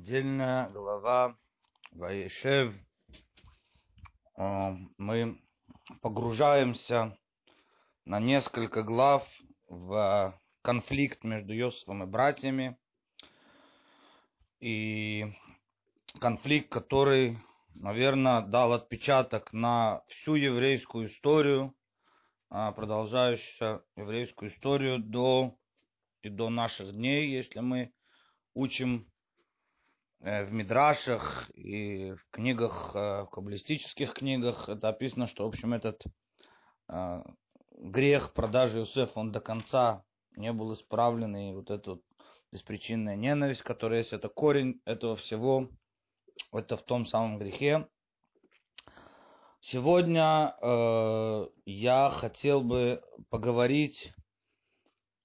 недельная глава Ваешев. Мы погружаемся на несколько глав в конфликт между Йосифом и братьями. И конфликт, который, наверное, дал отпечаток на всю еврейскую историю, а, продолжающуюся еврейскую историю до и до наших дней, если мы учим в мидрашах и в книгах, э, в каббалистических книгах, это описано, что, в общем, этот э, грех продажи Юсефа, он до конца не был исправлен, и вот эта вот беспричинная ненависть, которая есть, это корень этого всего, это в том самом грехе. Сегодня э, я хотел бы поговорить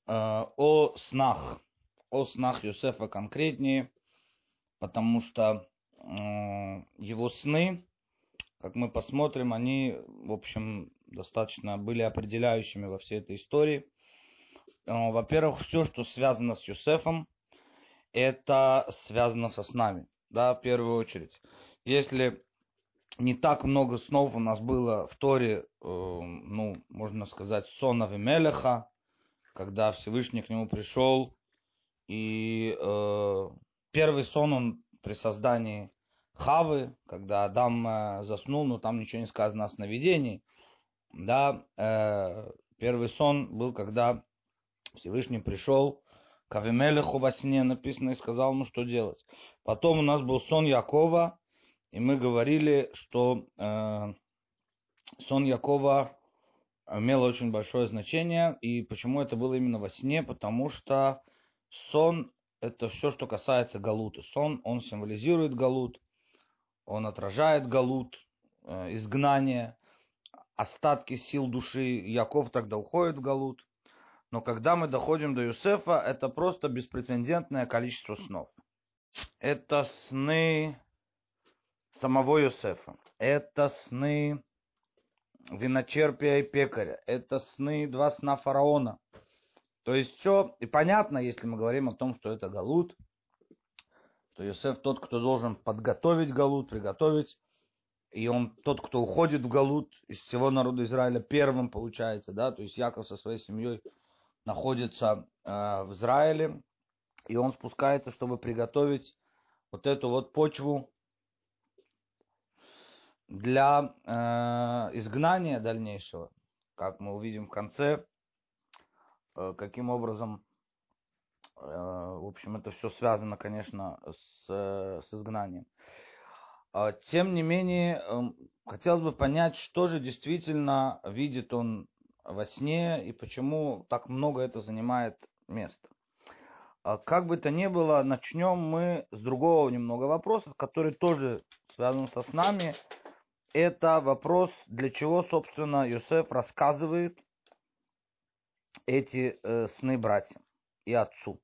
э, о снах, о снах Юсефа конкретнее, потому что э, его сны, как мы посмотрим, они, в общем, достаточно были определяющими во всей этой истории. Э, во-первых, все, что связано с Юсефом, это связано со снами, да, в первую очередь. Если не так много снов у нас было в Торе, э, ну, можно сказать, сон Мелеха, когда Всевышний к нему пришел и э, первый сон он при создании Хавы, когда Адам э, заснул, но там ничего не сказано о сновидении. Да, э, первый сон был, когда Всевышний пришел к Авимелеху во сне, написано, и сказал ему, что делать. Потом у нас был сон Якова, и мы говорили, что э, сон Якова имел очень большое значение. И почему это было именно во сне? Потому что Сон – это все, что касается галута. Сон, он символизирует галут, он отражает галут, э, изгнание, остатки сил души. Яков тогда уходит в галут. Но когда мы доходим до Юсефа, это просто беспрецедентное количество снов. Это сны самого Юсефа. Это сны виночерпия и пекаря. Это сны два сна фараона. То есть все, и понятно, если мы говорим о том, что это Галут, что Йосеф тот, кто должен подготовить Галут, приготовить, и он тот, кто уходит в Галут из всего народа Израиля первым получается, да, то есть Яков со своей семьей находится э, в Израиле, и он спускается, чтобы приготовить вот эту вот почву для э, изгнания дальнейшего, как мы увидим в конце, каким образом, э, в общем, это все связано, конечно, с, с изгнанием. А, тем не менее, эм, хотелось бы понять, что же действительно видит он во сне и почему так много это занимает места. А, как бы то ни было, начнем мы с другого немного вопроса, который тоже связан со снами. Это вопрос, для чего, собственно, Юсеф рассказывает эти э, сны братьям и отцу.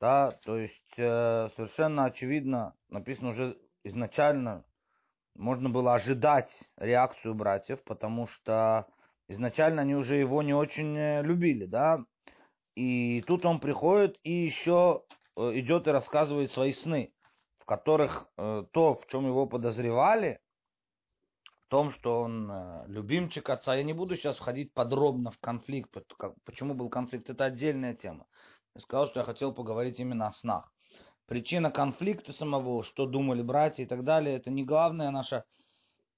Да, то есть э, совершенно очевидно, написано уже изначально, можно было ожидать реакцию братьев, потому что изначально они уже его не очень э, любили, да. И тут он приходит и еще э, идет и рассказывает свои сны, в которых э, то, в чем его подозревали, том, что он э, любимчик отца. Я не буду сейчас входить подробно в конфликт, почему был конфликт, это отдельная тема. Я сказал, что я хотел поговорить именно о снах. Причина конфликта самого, что думали братья и так далее, это не главная наша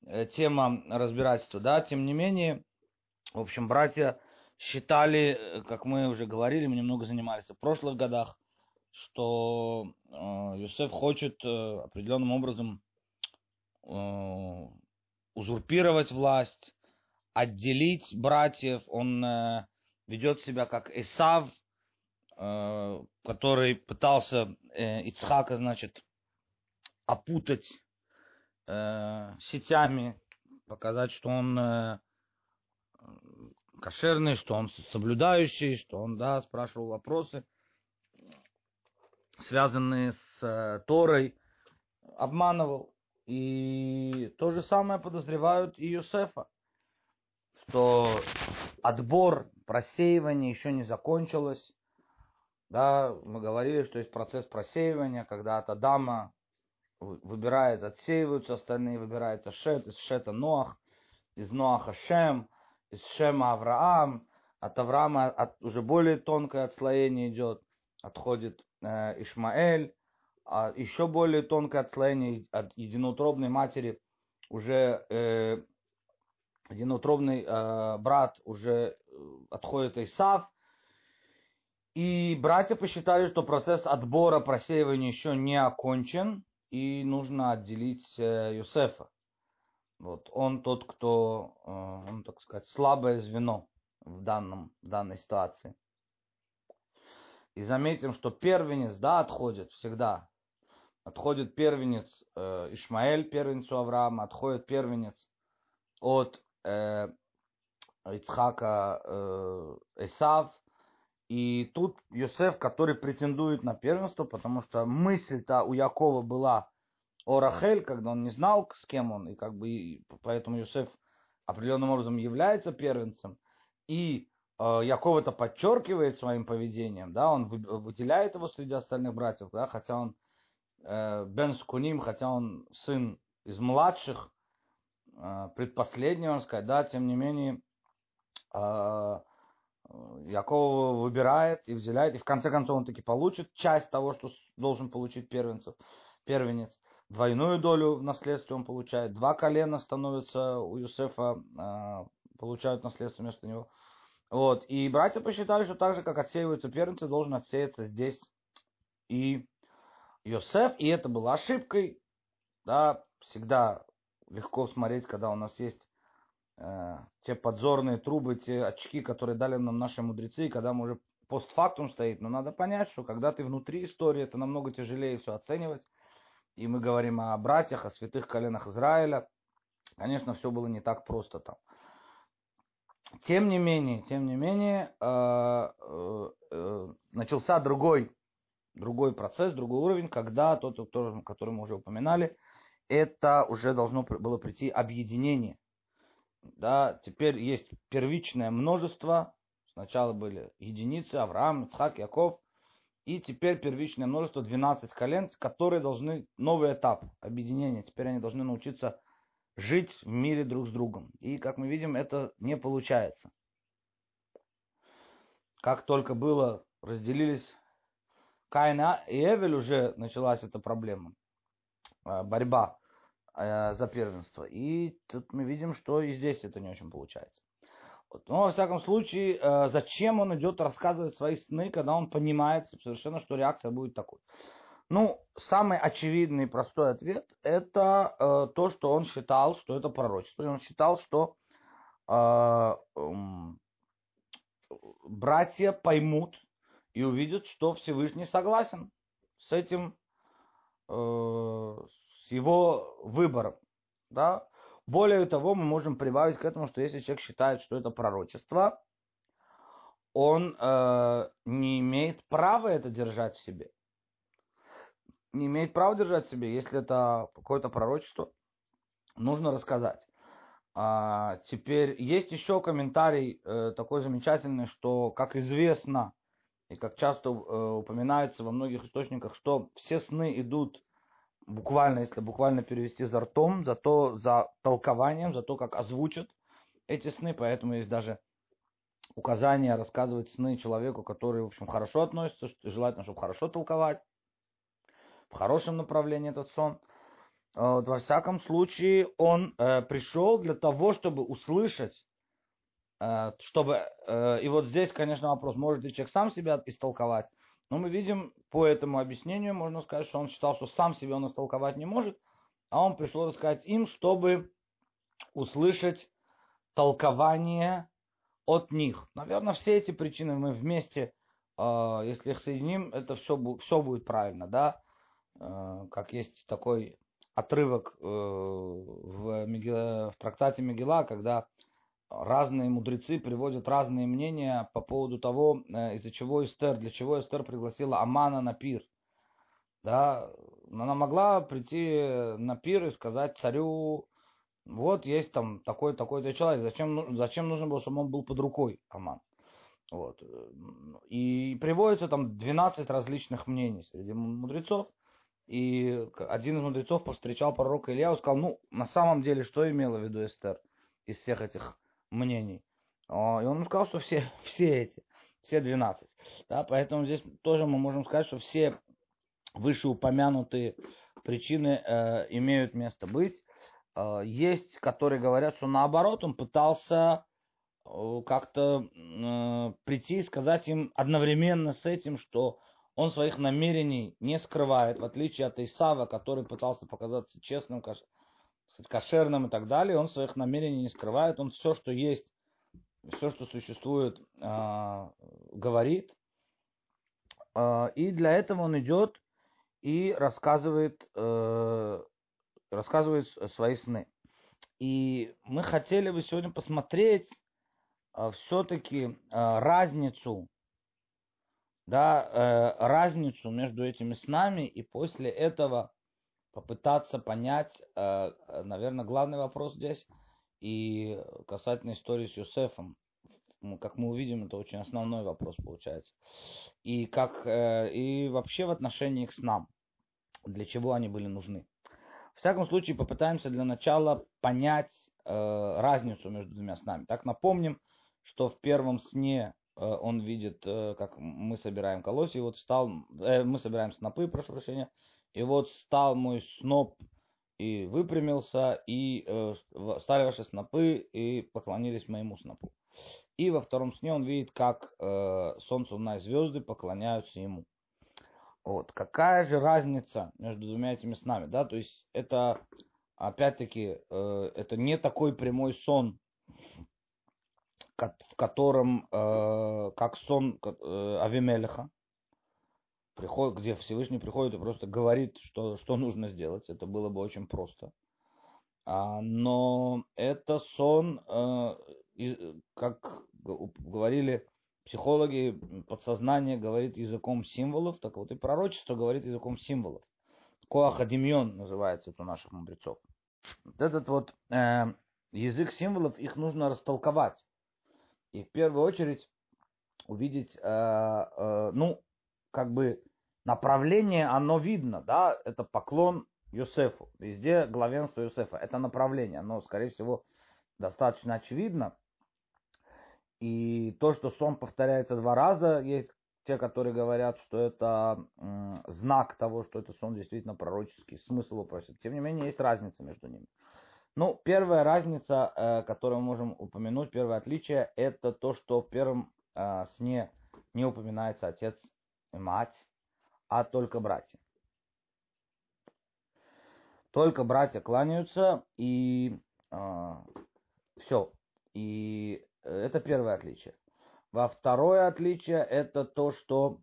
э, тема разбирательства. Да? Тем не менее, в общем, братья считали, э, как мы уже говорили, мы немного занимались в прошлых годах, что э, Юсеф хочет э, определенным образом узурпировать власть, отделить братьев. Он э, ведет себя как Исав, э, который пытался э, Ицхака, значит, опутать сетями, показать, что он кошерный, что он соблюдающий, что он, да, спрашивал вопросы, связанные с Торой, обманывал. И то же самое подозревают и Юсефа, что отбор, просеивание еще не закончилось, Да, мы говорили, что есть процесс просеивания, когда от Адама выбирает, отсеиваются остальные, выбирается Шет, из Шета Ноах, из Ноаха Шем, из Шема Авраам, от Авраама от, уже более тонкое отслоение идет, отходит э, Ишмаэль, а еще более тонкое отслоение от единоутробной матери, уже э, единоутробный э, брат уже э, отходит Исав, и братья посчитали, что процесс отбора просеивания еще не окончен, и нужно отделить э, Юсефа. Вот, он тот, кто, э, он, так сказать, слабое звено в, данном, в данной ситуации. И заметим, что первенец, да, отходит всегда. Отходит первенец э, Ишмаэль, первенцу Авраама, отходит первенец от э, Ицхака э, Исав. И тут Йосеф, который претендует на первенство, потому что мысль-то у Якова была о Рахель, когда он не знал, с кем он, и как бы и поэтому Йосеф определенным образом является первенцем. И э, Яков это подчеркивает своим поведением, да, он выделяет его среди остальных братьев, да, хотя он Бен Скуним, хотя он сын из младших, э, предпоследний, он сказать, да, тем не менее, э, Яков выбирает и выделяет, и в конце концов он таки получит часть того, что должен получить первенцев, первенец. Двойную долю в наследстве он получает. Два колена становятся у Юсефа э, получают наследство вместо него. Вот. И братья посчитали, что так же, как отсеиваются первенцы, должен отсеяться здесь и Йосеф. И это было ошибкой. Да, всегда легко смотреть, когда у нас есть э, те подзорные трубы, те очки, которые дали нам наши мудрецы, и когда мы уже постфактум стоит. Но надо понять, что когда ты внутри истории, это намного тяжелее все оценивать. И мы говорим о братьях, о святых коленах Израиля. Конечно, все было не так просто там. Тем не менее, тем не менее, э, э, э, начался другой, другой процесс, другой уровень, когда тот, который мы уже упоминали, это уже должно было прийти объединение. Да, теперь есть первичное множество. Сначала были единицы, Авраам, Ицхак, Яков. И теперь первичное множество, 12 колен, которые должны, новый этап объединения. Теперь они должны научиться жить в мире друг с другом. И, как мы видим, это не получается. Как только было, разделились Каина и Эвель, уже началась эта проблема, э, борьба э, за первенство. И тут мы видим, что и здесь это не очень получается. Вот. Но, во всяком случае, э, зачем он идет рассказывать свои сны, когда он понимает совершенно, что реакция будет такой. Ну, самый очевидный и простой ответ – это э, то, что он считал, что это пророчество. И он считал, что э, э, братья поймут и увидят, что Всевышний согласен с этим, э, с его выбором. Да? Более того, мы можем прибавить к этому, что если человек считает, что это пророчество, он э, не имеет права это держать в себе не имеет права держать в себе, если это какое-то пророчество, нужно рассказать. А, теперь есть еще комментарий э, такой замечательный, что, как известно, и как часто э, упоминается во многих источниках, что все сны идут буквально, если буквально перевести за ртом, за то, за толкованием, за то, как озвучат эти сны, поэтому есть даже указание рассказывать сны человеку, который, в общем, хорошо относится, желательно, чтобы хорошо толковать в хорошем направлении этот сон. Вот, во всяком случае, он э, пришел для того, чтобы услышать, э, чтобы... Э, и вот здесь, конечно, вопрос, может ли человек сам себя истолковать. Но мы видим по этому объяснению, можно сказать, что он считал, что сам себя он истолковать не может, а он пришел рассказать им, чтобы услышать толкование от них. Наверное, все эти причины мы вместе, э, если их соединим, это все, все будет правильно, да. Э, как есть такой отрывок э, в, Мегила, в трактате Мегила, когда разные мудрецы приводят разные мнения по поводу того, э, из-за чего Эстер, для чего Эстер пригласила Амана на пир. Да, она могла прийти на пир и сказать царю, вот есть там такой такой-то человек, зачем, зачем нужно было, чтобы он был под рукой, Аман. Вот. И приводится там 12 различных мнений среди мудрецов. И один из мудрецов повстречал пророка Илья и сказал, ну, на самом деле, что имела в виду Эстер из всех этих мнений? А, и он сказал, что все, все эти, все 12. Да, поэтому здесь тоже мы можем сказать, что все вышеупомянутые причины э, имеют место быть. Э, есть, которые говорят, что наоборот, он пытался э, как-то э, прийти и сказать им одновременно с этим, что он своих намерений не скрывает, в отличие от Исава, который пытался показаться честным. Кошерным и так далее, он своих намерений не скрывает, он все, что есть, все, что существует, э, говорит. Э, и для этого он идет и рассказывает, э, рассказывает свои сны. И мы хотели бы сегодня посмотреть э, все-таки разницу, да, э, разницу между этими снами и после этого попытаться понять, э, наверное, главный вопрос здесь и касательно истории с Юсефом как мы увидим, это очень основной вопрос получается. И, как, э, и вообще в отношении к снам, для чего они были нужны. В всяком случае, попытаемся для начала понять э, разницу между двумя снами. Так напомним, что в первом сне э, он видит, э, как мы собираем колосья, вот встал, э, мы собираем снопы, прошу прощения, и вот стал мой сноп и выпрямился, и э, стали ваши снопы, и поклонились моему снопу. И во втором сне он видит, как э, солнце, луна и звезды поклоняются ему. Вот. Какая же разница между двумя этими снами? Да? То есть это, опять-таки, э, это не такой прямой сон, в котором, э, как сон э, Авимелеха, приходит, где Всевышний приходит и просто говорит, что, что нужно сделать. Это было бы очень просто. А, но это сон, э, как говорили психологи, подсознание говорит языком символов, так вот и пророчество говорит языком символов. Коахадимьон называется это у наших мудрецов. Вот этот вот э, язык символов, их нужно растолковать. И в первую очередь увидеть, э, э, ну, как бы направление, оно видно, да, это поклон Юсефу. Везде главенство Юсефа. Это направление, оно, скорее всего, достаточно очевидно. И то, что сон повторяется два раза, есть те, которые говорят, что это знак того, что это сон действительно пророческий, смысл просит. Тем не менее, есть разница между ними. Ну, первая разница, э, которую мы можем упомянуть, первое отличие, это то, что в первом э, сне не упоминается отец и мать, а только братья. Только братья кланяются, и э, все. И это первое отличие. Во второе отличие это то, что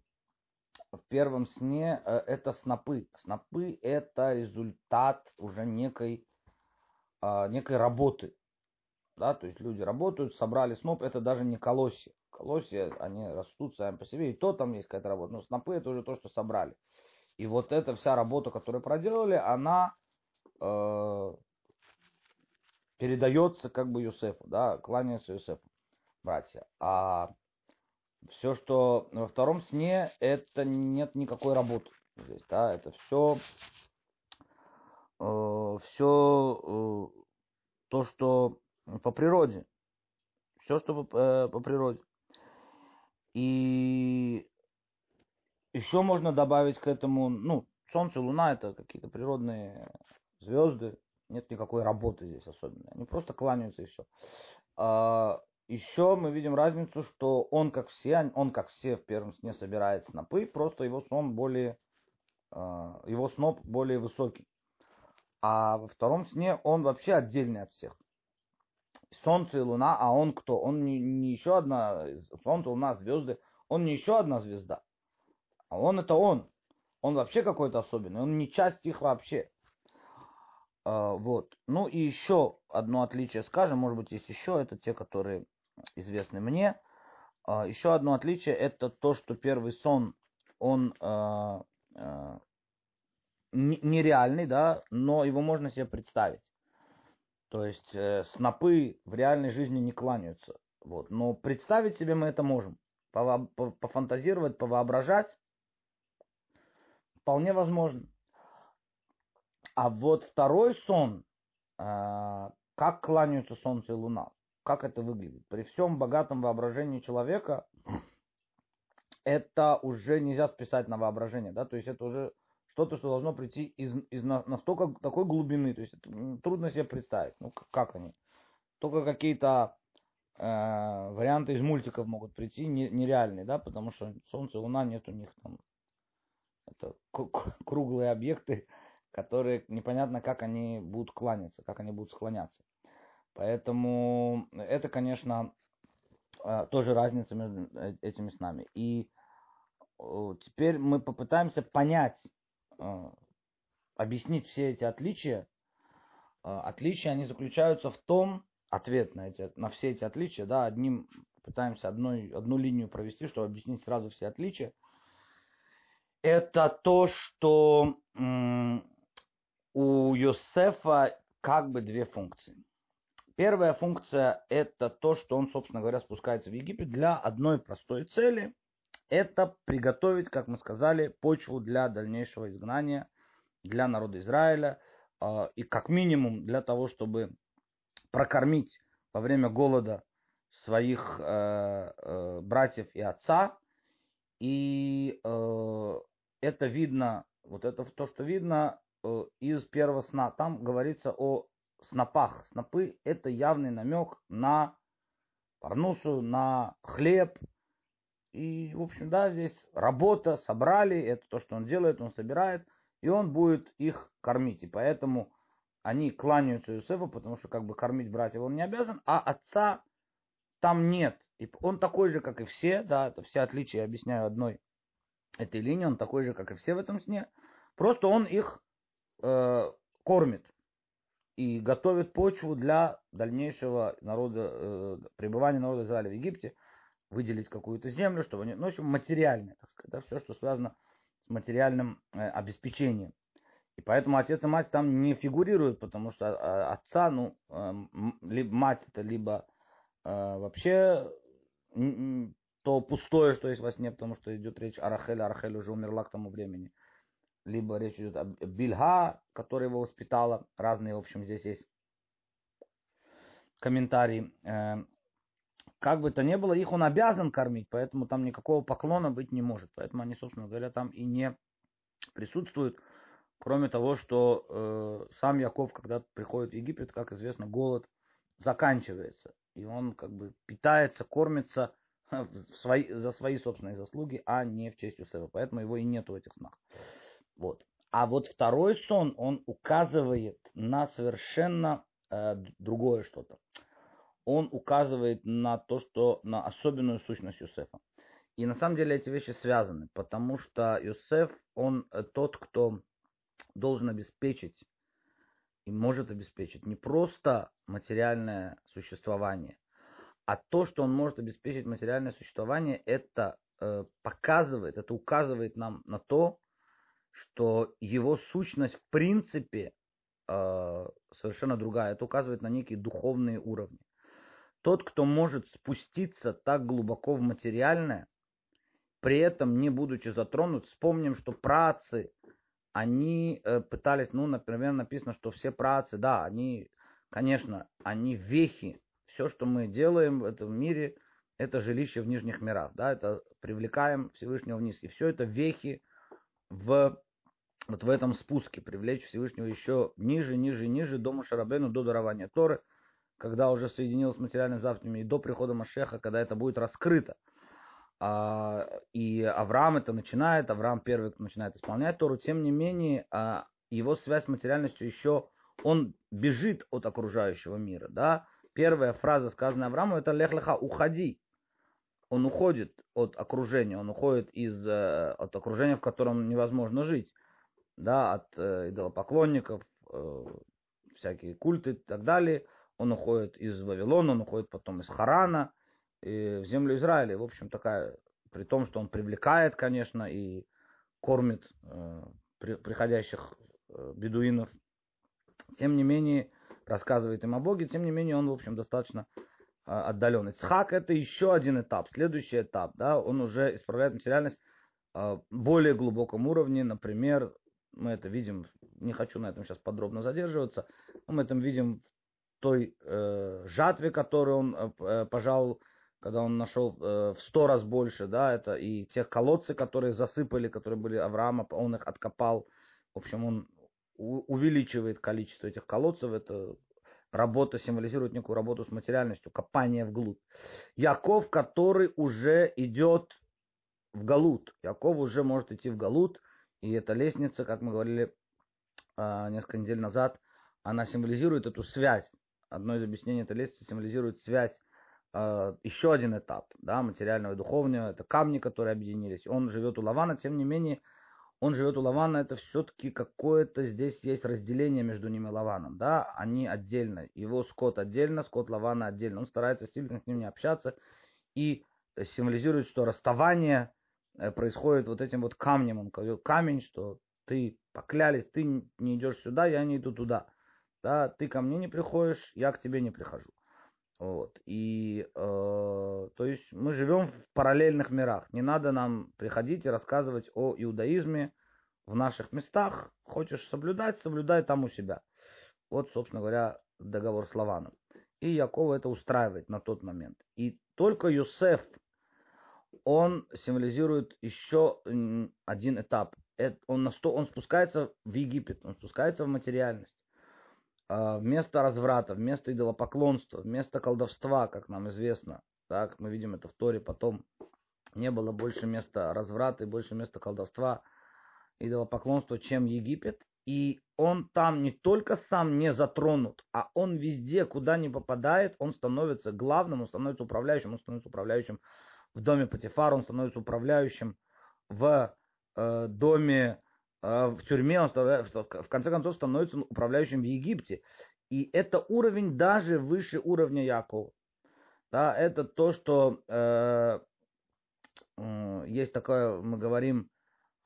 в первом сне э, это снопы. Снопы это результат уже некой, а, некой работы. Да, то есть люди работают, собрали сноп, это даже не колосья. Колосья, они растут сами по себе, и то там есть какая-то работа. Но снопы это уже то, что собрали. И вот эта вся работа, которую проделали, она э, передается как бы Юсефу, да, кланяется Юсефу, братья. А все, что во втором сне, это нет никакой работы здесь, да, это все, э, все э, то, что по природе, все, что по, э, по природе. И еще можно добавить к этому, ну, Солнце, Луна это какие-то природные звезды, нет никакой работы здесь особенной. Они просто кланяются и все. А, еще мы видим разницу, что он как все, он как все в первом сне собирает снопы, просто его сон более, а, его сноп более высокий. А во втором сне он вообще отдельный от всех. Солнце и Луна, а он кто? Он не, не еще одна, Солнце, Луна, звезды, он не еще одна звезда. А он это он. Он вообще какой-то особенный, он не часть их вообще. А, вот. Ну и еще одно отличие скажем, может быть есть еще, это те, которые известны мне. А, еще одно отличие это то, что первый сон, он а, нереальный, да, но его можно себе представить. То есть э, снопы в реальной жизни не кланяются. Вот. Но представить себе мы это можем. пофантазировать, повоображать, вполне возможно. А вот второй сон, а, как кланяются солнце и луна, как это выглядит. При всем богатом воображении человека это уже нельзя списать на воображение, да, то есть это уже что-то, что должно прийти из, из настолько такой глубины, то есть трудно себе представить, ну как они. Только какие-то э, варианты из мультиков могут прийти, не, нереальные, да, потому что Солнце Луна нет у них там, это круглые объекты, которые непонятно, как они будут кланяться, как они будут склоняться. Поэтому это, конечно, э, тоже разница между э, этими снами. И теперь мы попытаемся понять, объяснить все эти отличия. Отличия, они заключаются в том, ответ на, эти, на все эти отличия, да, одним пытаемся одной, одну линию провести, чтобы объяснить сразу все отличия. Это то, что у Йосефа как бы две функции. Первая функция – это то, что он, собственно говоря, спускается в Египет для одной простой цели. Это приготовить, как мы сказали, почву для дальнейшего изгнания для народа Израиля. А, и как минимум для того, чтобы прокормить во время голода своих э, э, братьев и отца. И э, это видно, вот это то, что видно из первого сна. Там говорится о снопах. Снопы это явный намек на парнусу, на хлеб. И, в общем, да, здесь работа, собрали, это то, что он делает, он собирает, и он будет их кормить. И поэтому они кланяются Юсефу, потому что как бы кормить братьев он не обязан, а отца там нет. И он такой же, как и все, да, это все отличия, я объясняю одной этой линии, он такой же, как и все в этом сне. Просто он их э, кормит и готовит почву для дальнейшего народа, э, пребывания народа Израиля в Египте, выделить какую-то землю, чтобы они, ну, в общем, материальное, так сказать, да, все, что связано с материальным э, обеспечением. И поэтому отец и мать там не фигурируют, потому что э, отца, ну, э, либо мать это либо э, вообще то пустое, что есть во сне, потому что идет речь о Рахеле, а Рахель уже умерла к тому времени либо речь идет о Бильга, которая его воспитала. Разные, в общем, здесь есть комментарии. Как бы то ни было, их он обязан кормить, поэтому там никакого поклона быть не может. Поэтому они, собственно говоря, там и не присутствуют. Кроме того, что э, сам Яков, когда приходит в Египет, как известно, голод заканчивается. И он как бы питается, кормится в свои, за свои собственные заслуги, а не в честь Юсефа. Поэтому его и нет в этих снах. Вот. А вот второй сон, он указывает на совершенно э, другое что-то. Он указывает на то, что на особенную сущность Юсефа. И на самом деле эти вещи связаны, потому что Юсеф, он э, тот, кто должен обеспечить и может обеспечить не просто материальное существование, а то, что он может обеспечить материальное существование, это э, показывает, это указывает нам на то, что его сущность в принципе э, совершенно другая. Это указывает на некие духовные уровни. Тот, кто может спуститься так глубоко в материальное, при этом не будучи затронут, вспомним, что працы, они э, пытались, ну, например, написано, что все працы, да, они, конечно, они вехи. Все, что мы делаем в этом мире, это жилище в нижних мирах, да, это привлекаем Всевышнего вниз. И все это вехи в вот в этом спуске привлечь Всевышнего еще ниже, ниже, ниже до Машарабену, до дарования Торы, когда уже соединилось с материальным завтрами, и до прихода Машеха, когда это будет раскрыто. А, и Авраам это начинает, Авраам первый начинает исполнять Тору, тем не менее, а, его связь с материальностью еще, он бежит от окружающего мира, да. Первая фраза, сказанная Аврааму, это «Лех уходи». Он уходит от окружения, он уходит из, э, от окружения, в котором невозможно жить да, от э, идолопоклонников, э, всякие культы и так далее. Он уходит из Вавилона, он уходит потом из Харана в землю Израиля. В общем, такая, при том, что он привлекает, конечно, и кормит э, при, приходящих э, бедуинов. Тем не менее, рассказывает им о Боге, тем не менее, он, в общем, достаточно отдаленный. Цхак это еще один этап, следующий этап, да, он уже исправляет материальность более глубоком уровне, например, мы это видим, не хочу на этом сейчас подробно задерживаться, но мы это видим той э, жатве, которую он э, э пожал, когда он нашел э, в сто раз больше, да, это и тех колодцы, которые засыпали, которые были Авраама, он их откопал. В общем, он увеличивает количество этих колодцев, это работа символизирует некую работу с материальностью, копание вглубь. Яков, который уже идет в Галут. Яков уже может идти в Галут, и эта лестница, как мы говорили а, несколько недель назад, она символизирует эту связь. Одно из объяснений этой лестницы символизирует связь, а, еще один этап, да, материального и духовного, это камни, которые объединились. Он живет у Лавана, тем не менее, он живет у Лавана, это все-таки какое-то здесь есть разделение между ними и Лаваном, да, они отдельно, его скот отдельно, скот Лавана отдельно, он старается сильно с ним не общаться и символизирует, что расставание Э, происходит вот этим вот камнем. Он говорил, камень, что ты поклялись, ты не идешь сюда, я не иду туда. Да, ты ко мне не приходишь, я к тебе не прихожу. Вот. И э, то есть мы живем в параллельных мирах. Не надо нам приходить и рассказывать о иудаизме в наших местах. Хочешь соблюдать, соблюдай там у себя. Вот, собственно говоря, договор с Лаваном. И Якова это устраивает на тот момент. И только Юсеф он символизирует еще один этап. Он, на сто, он спускается в Египет, он спускается в материальность. А, вместо разврата, вместо идолопоклонства, вместо колдовства, как нам известно, так, мы видим это в Торе потом, не было больше места разврата и больше места колдовства, идолопоклонства, чем Египет. И он там не только сам не затронут, а он везде, куда не попадает, он становится главным, он становится управляющим, он становится управляющим в доме Патифара, он становится управляющим в э, доме, в тюрьме, он в конце концов становится управляющим в Египте. И это уровень даже выше уровня Якова. Да, это то, что э, э, есть такое, мы говорим,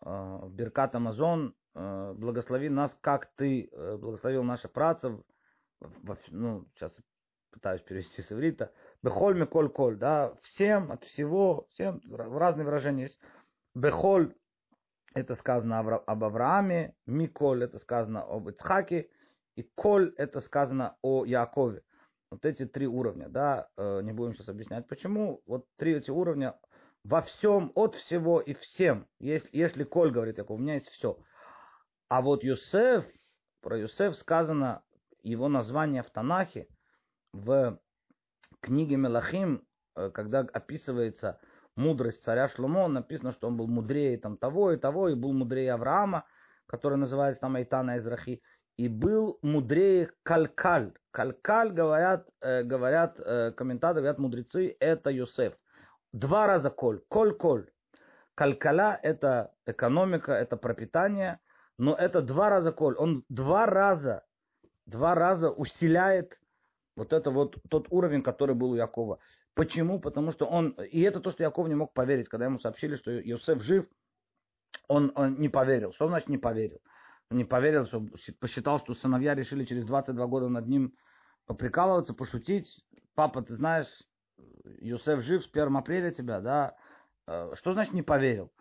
э, Беркат Амазон, э, благослови нас, как ты э, благословил наших працев, во, ну, сейчас пытаюсь перевести с иврита, бехоль миколь коль, да, всем, от всего, всем, разные выражения есть. Бехоль, это сказано об Аврааме, миколь, это сказано об Ицхаке, и коль, это сказано о Якове. Вот эти три уровня, да, э, не будем сейчас объяснять почему. Вот три эти уровня во всем, от всего и всем. Если, если Коль говорит, Яков, у меня есть все. А вот Юсеф, про Юсеф сказано, его название в Танахе – в книге Мелахим, э, когда описывается мудрость царя Шломо, написано, что он был мудрее там того и того, и был мудрее Авраама, который называется там Айтана Израхи, и был мудрее Калькаль. Калькаль, говорят, э, говорят э, комментаторы, говорят мудрецы, это Йосеф. Два раза коль, коль-коль. Калькаля – это экономика, это пропитание, но это два раза коль. Он два раза, два раза усиляет вот это вот тот уровень, который был у Якова. Почему? Потому что он, и это то, что Яков не мог поверить, когда ему сообщили, что Иосиф жив, он, он не поверил. Что значит не поверил? Не поверил, что посчитал, что сыновья решили через 22 года над ним поприкалываться, пошутить. Папа, ты знаешь, Юсеф жив с 1 апреля тебя, да? Э, что значит не поверил?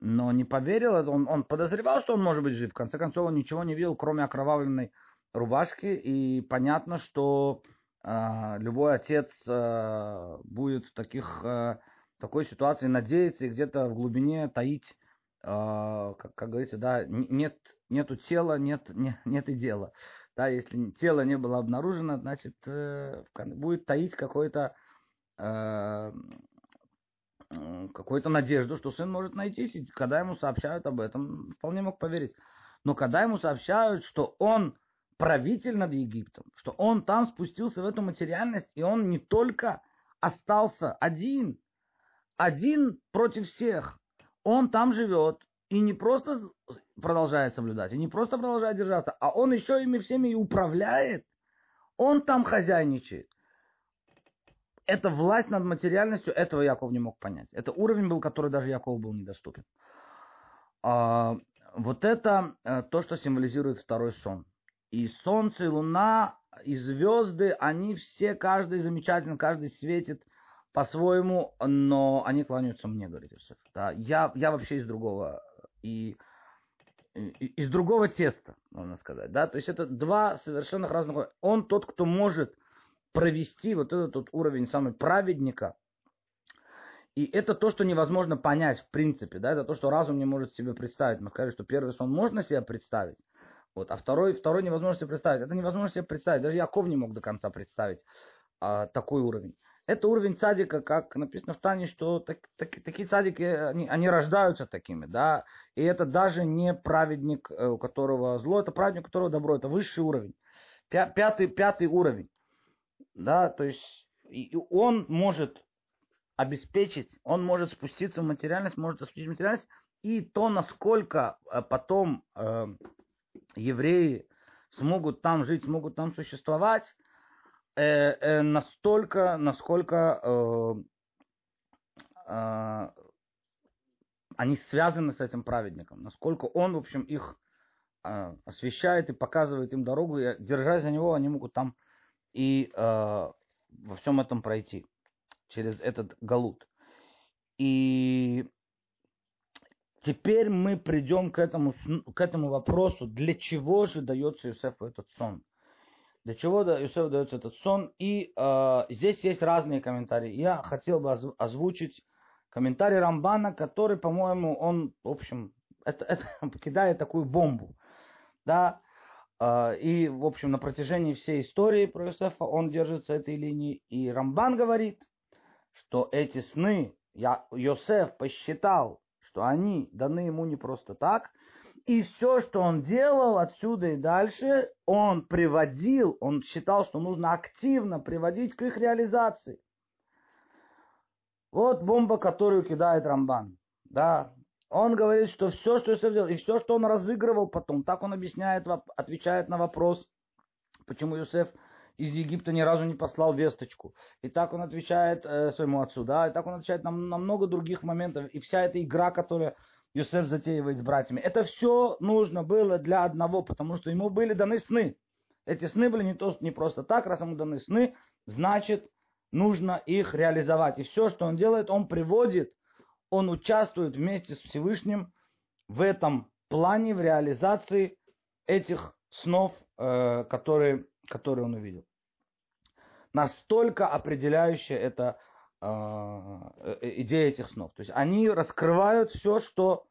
Но не поверил, он, он подозревал, что он может быть жив. В конце концов, он ничего не видел, кроме окровавленной рубашки. И понятно, что любой отец а, будет в таких, а, такой ситуации надеяться и где-то в глубине таить, как, как говорится, да, нет, нету тела, нет, нет, нет и дела. Да, если тело не было обнаружено, значит, э, будет таить какой-то какую-то надежду, что сын может найтись, и когда ему сообщают об этом, вполне мог поверить. Но когда ему сообщают, что он правитель над Египтом, что он там спустился в эту материальность, и он не только остался один, один против всех. Он там живет и не просто продолжает соблюдать, и не просто продолжает держаться, а он еще ими всеми и управляет. Он там хозяйничает. Это власть над материальностью, этого Яков не мог понять. Это уровень был, который даже Якову был недоступен. А, вот это э, то, что символизирует второй сон. И солнце и луна и звезды, они все, каждый замечательный, каждый светит по-своему, но они кланяются мне, говорит Иосиф. Да, я, я вообще из другого, и, и, из другого теста, можно сказать. Да? То есть это два совершенно разных. Он тот, кто может провести вот этот вот уровень самый праведника, и это то, что невозможно понять в принципе, да, это то, что разум не может себе представить. Мы сказали, что первый сон можно себе представить, вот, а второй, второй невозможно себе представить. Это невозможно себе представить. Даже Яков не мог до конца представить а, такой уровень. Это уровень цадика, как написано в Тане, что так, так, такие цадики, они, они рождаются такими, да. И это даже не праведник, э, у которого зло, это праведник, у которого добро. Это высший уровень. Пятый, пятый уровень. Да, то есть и он может обеспечить, он может спуститься в материальность, может спуститься в материальность, и то, насколько э, потом э, евреи смогут там жить, смогут там существовать, э, э, настолько, насколько э, э, они связаны с этим праведником, насколько он, в общем, их э, освещает и показывает им дорогу, и держась за него, они могут там и э, во всем этом пройти через этот галут. И теперь мы придем к этому, к этому вопросу, для чего же дается Юсефу этот сон. Для чего Юсефу дается этот сон. И э, здесь есть разные комментарии. Я хотел бы озвучить комментарий Рамбана, который, по-моему, он, в общем, это, это кидает такую бомбу. Да, э, и, в общем, на протяжении всей истории про Юсефа он держится этой линии. И Рамбан говорит, что эти сны, я, Йосеф посчитал, что они даны ему не просто так, и все, что он делал отсюда и дальше, он приводил, он считал, что нужно активно приводить к их реализации. Вот бомба, которую кидает Рамбан. Да, он говорит, что все, что Иосиф делал, и все, что он разыгрывал потом, так он объясняет, отвечает на вопрос, почему Иосиф из Египта ни разу не послал весточку. И так он отвечает э, своему отцу, да, и так он отвечает на, на много других моментов. И вся эта игра, которую Юсеф затеивает с братьями, это все нужно было для одного, потому что ему были даны сны. Эти сны были не, то, не просто так, раз ему даны сны, значит, нужно их реализовать. И все, что он делает, он приводит, он участвует вместе с Всевышним в этом плане, в реализации этих снов, э, которые он увидел. Настолько определяющая эта а, э, идея этих снов. То есть они раскрывают все, что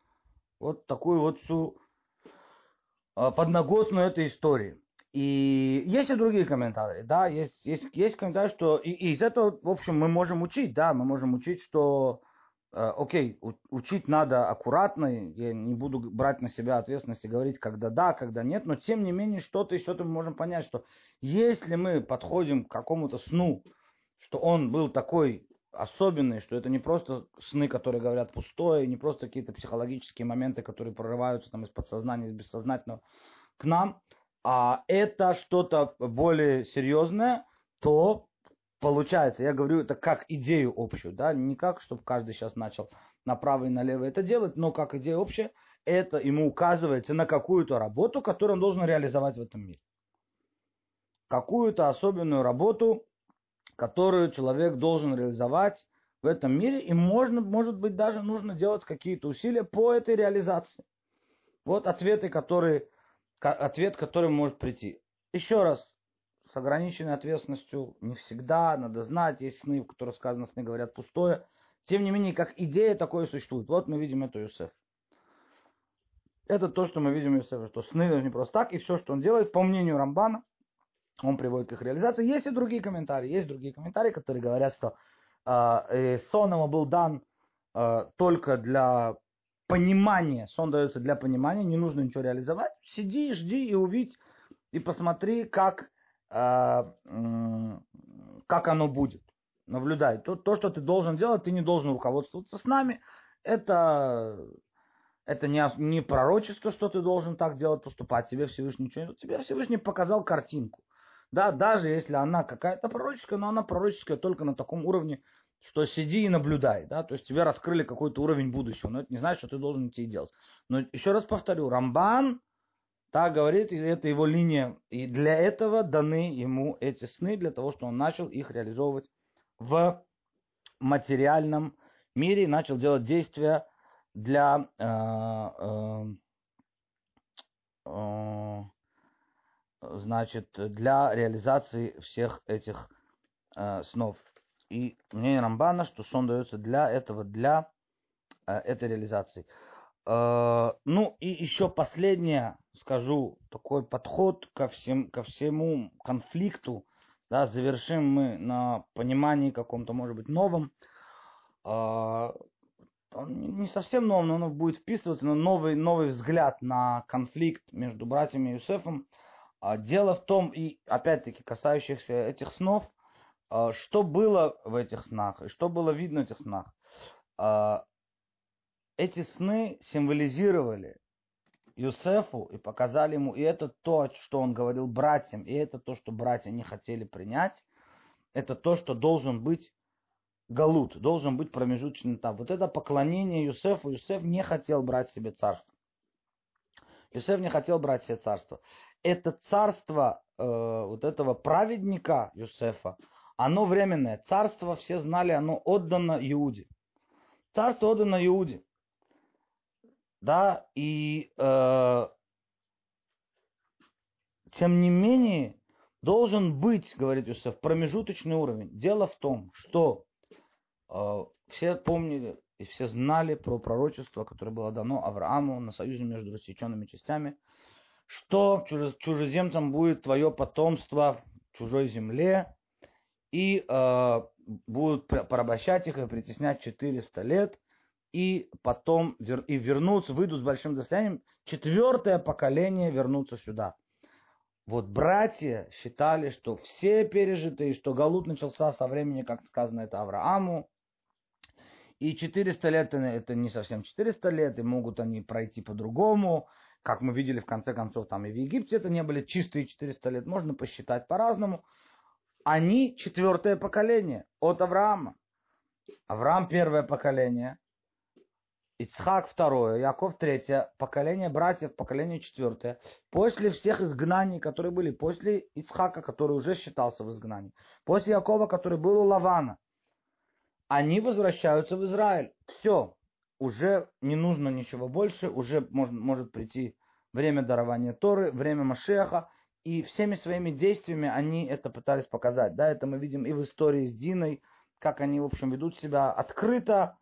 вот такую вот всю э, подноготную этой истории. И есть и другие комментарии, да, есть, есть, есть комментарии, что и, и из этого, в общем, мы можем учить, да, мы можем учить, что Э, окей, учить надо аккуратно, я не буду брать на себя ответственность и говорить, когда да, когда нет, но тем не менее что-то еще-то мы можем понять, что если мы подходим к какому-то сну, что он был такой особенный, что это не просто сны, которые говорят пустое, не просто какие-то психологические моменты, которые прорываются там из подсознания, из бессознательного к нам, а это что-то более серьезное, то получается, я говорю это как идею общую, да, не как, чтобы каждый сейчас начал направо и налево это делать, но как идея общая, это ему указывается на какую-то работу, которую он должен реализовать в этом мире. Какую-то особенную работу, которую человек должен реализовать в этом мире, и можно, может быть, даже нужно делать какие-то усилия по этой реализации. Вот ответы, которые, ответ, который может прийти. Еще раз, с ограниченной ответственностью не всегда, надо знать, есть сны, в которых сны говорят пустое. Тем не менее, как идея такое существует. Вот мы видим это Юсеф. Это то, что мы видим Юсефа, что сны не просто так, и все, что он делает, по мнению Рамбана, он приводит к их реализации. Есть и другие комментарии, есть другие комментарии, которые говорят, что э, сон ему был дан э, только для понимания, сон дается для понимания, не нужно ничего реализовать. Сиди, жди и увидь, и посмотри, как а, как оно будет. Наблюдай. То, то, что ты должен делать, ты не должен руководствоваться с нами. Это, это не, не пророчество, что ты должен так делать, поступать. Тебе Всевышний ничего не... Тебе Всевышний показал картинку. Да, даже если она какая-то пророческая, но она пророческая только на таком уровне, что сиди и наблюдай, да, то есть тебе раскрыли какой-то уровень будущего, но это не значит, что ты должен идти и делать. Но еще раз повторю, Рамбан Так говорит, и это его линия. И для этого даны ему эти сны, для того, чтобы он начал их реализовывать в материальном мире и начал делать действия для э, э, э, значит, для реализации всех этих э, снов. И мнение Рамбана, что сон дается для этого, для э, этой реализации. Э, ну и еще последнее скажу, такой подход ко, всем, ко всему конфликту, да, завершим мы на понимании каком-то, может быть, новом. Э, не совсем новом, но он будет вписываться, но новый, новый взгляд на конфликт между братьями Юсефом. А, дело в том, и опять-таки касающихся этих снов, а, что было в этих снах, и что было видно в этих снах. Эти сны символизировали Юсефу и показали ему, и это то, что он говорил братьям, и это то, что братья не хотели принять, это то, что должен быть галут, должен быть промежуточный этап. Вот это поклонение Юсефу, Юсеф не хотел брать себе царство. Юсеф не хотел брать себе царство. Это царство э, вот этого праведника Юсефа, оно временное. Царство, все знали, оно отдано Иуде. Царство отдано Иуде. Да, и э, тем не менее, должен быть, говорит Юсеф, промежуточный уровень. Дело в том, что э, все помнили и все знали про пророчество, которое было дано Аврааму на союзе между рассеченными частями, что чужеземцам будет твое потомство в чужой земле, и э, будут порабощать их и притеснять 400 лет, и потом вер, и вернутся, выйдут с большим достоянием, четвертое поколение вернутся сюда. Вот братья считали, что все пережитые, что Галут начался со времени, как сказано это Аврааму, и 400 лет это не совсем 400 лет, и могут они пройти по-другому, как мы видели в конце концов, там и в Египте это не были чистые 400 лет, можно посчитать по-разному. Они четвертое поколение от Авраама. Авраам первое поколение, Ицхак второе, Яков третье, поколение братьев, поколение четвертое. После всех изгнаний, которые были, после Ицхака, который уже считался в изгнании, после Якова, который был у Лавана, они возвращаются в Израиль. Все, уже не нужно ничего больше, уже может, может прийти время дарования Торы, время Машеха, и всеми своими действиями они это пытались показать. Да, это мы видим и в истории с Диной, как они, в общем, ведут себя открыто,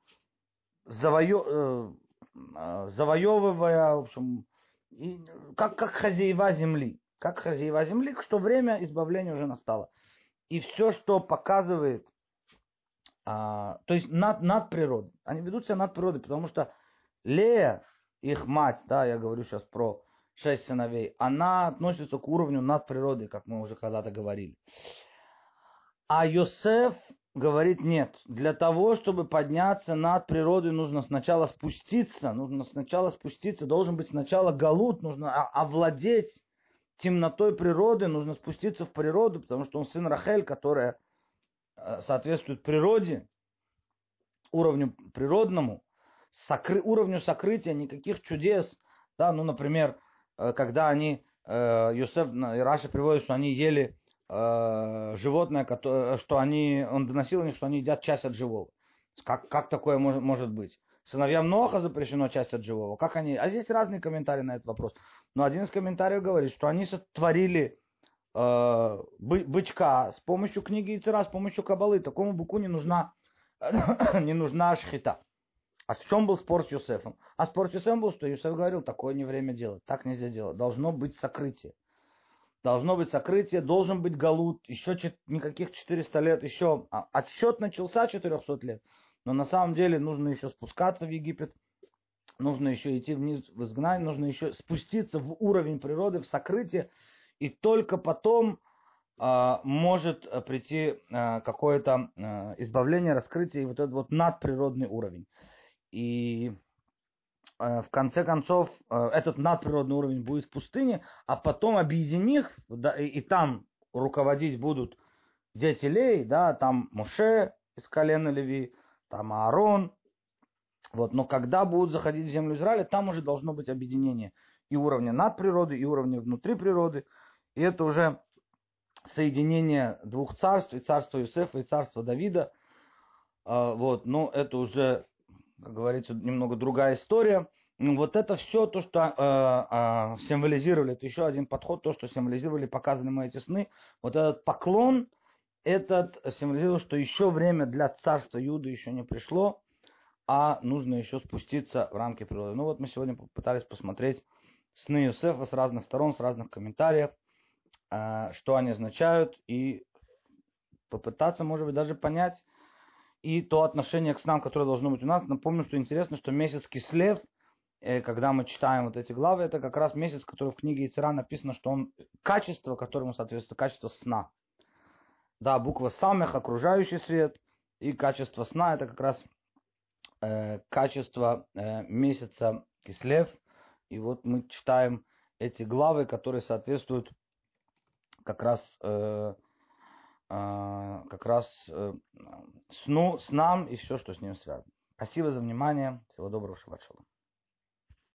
завоё, э, э, завоевывая, в общем, и, как, как хозяева земли. Как хозяева земли, что время избавления уже настало. И все, что показывает, а, то есть над, над природой. Они ведут себя над природой, потому что Лея, их мать, да, я говорю сейчас про шесть сыновей, она относится к уровню над природой, как мы уже когда-то говорили. А Йосеф говорит нет. Для того, чтобы подняться над природой, нужно сначала спуститься. Нужно сначала спуститься. Должен быть сначала галут. Нужно овладеть темнотой природы. Нужно спуститься в природу, потому что он сын Рахель, которая э, соответствует природе, уровню природному, сокры, уровню сокрытия, никаких чудес. Да, ну, например, Э, когда они, э, Юсеф и Раша приводит, что они ели э, животное, что они, он доносил о них, что они едят часть от живого. Как, как такое может, может быть? Сыновьям Ноха запрещено часть от живого. Как они? А здесь разные комментарии на этот вопрос. Но один из комментариев говорит, что они сотворили э, бычка с помощью книги Ицера, с помощью кабалы. Такому быку не нужна, не нужна шхита. А в чем был спор с Юсефом? А спор с Юсефом был, что Юсеф говорил, такое не время делать, так нельзя делать. Должно быть сокрытие. Должно быть сокрытие, должен быть галут, еще никаких 400 лет, еще а, отсчет начался 400 лет. Но на самом деле нужно еще спускаться в Египет, нужно еще идти вниз в изгнание, нужно еще спуститься в уровень природы, в сокрытие, и только потом э, может прийти э, какое-то э, избавление, раскрытие и вот этот вот надприродный уровень. И э, в конце концов э, этот надприродный уровень будет в пустыне, а потом объединив, да, и, и там руководить будут дети Лей, да, там Муше из колена Леви, там Аарон, вот, но когда будут заходить в землю Израиля, там уже должно быть объединение и уровня над природой, и уровня внутри природы. И это уже соединение двух царств, и царства Юсефа, и царства Давида. А, вот, но это уже, как говорится, немного другая история. Ну, вот это все то, что э, э, символизировали, это еще один подход, то, что символизировали показаны мы эти сны. Вот этот поклон, этот символизирует, что еще время для царства Юда еще не пришло, а нужно еще спуститься в рамки природы. Ну вот мы сегодня попытались посмотреть сны Юсефа с разных сторон, с разных комментариев, э, что они означают, и попытаться, может быть, даже понять и то отношение к снам, которое должно быть у нас. Напомню, что интересно, что месяц Кислев – Э, когда мы читаем вот эти главы, это как раз месяц, который в книге Ицера написано, что он качество, которому соответствует качество сна. Да, буква самых, окружающий свет, и качество сна, это как раз э, качество э, месяца Кислев. И вот мы читаем эти главы, которые соответствуют как раз, э, как раз э, сну, снам и все, что с ним связано. Спасибо за внимание. Всего доброго, шаббат шалом.